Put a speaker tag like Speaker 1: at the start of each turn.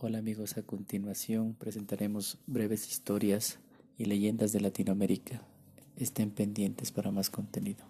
Speaker 1: Hola amigos, a continuación presentaremos breves historias y leyendas de Latinoamérica. Estén pendientes para más contenido.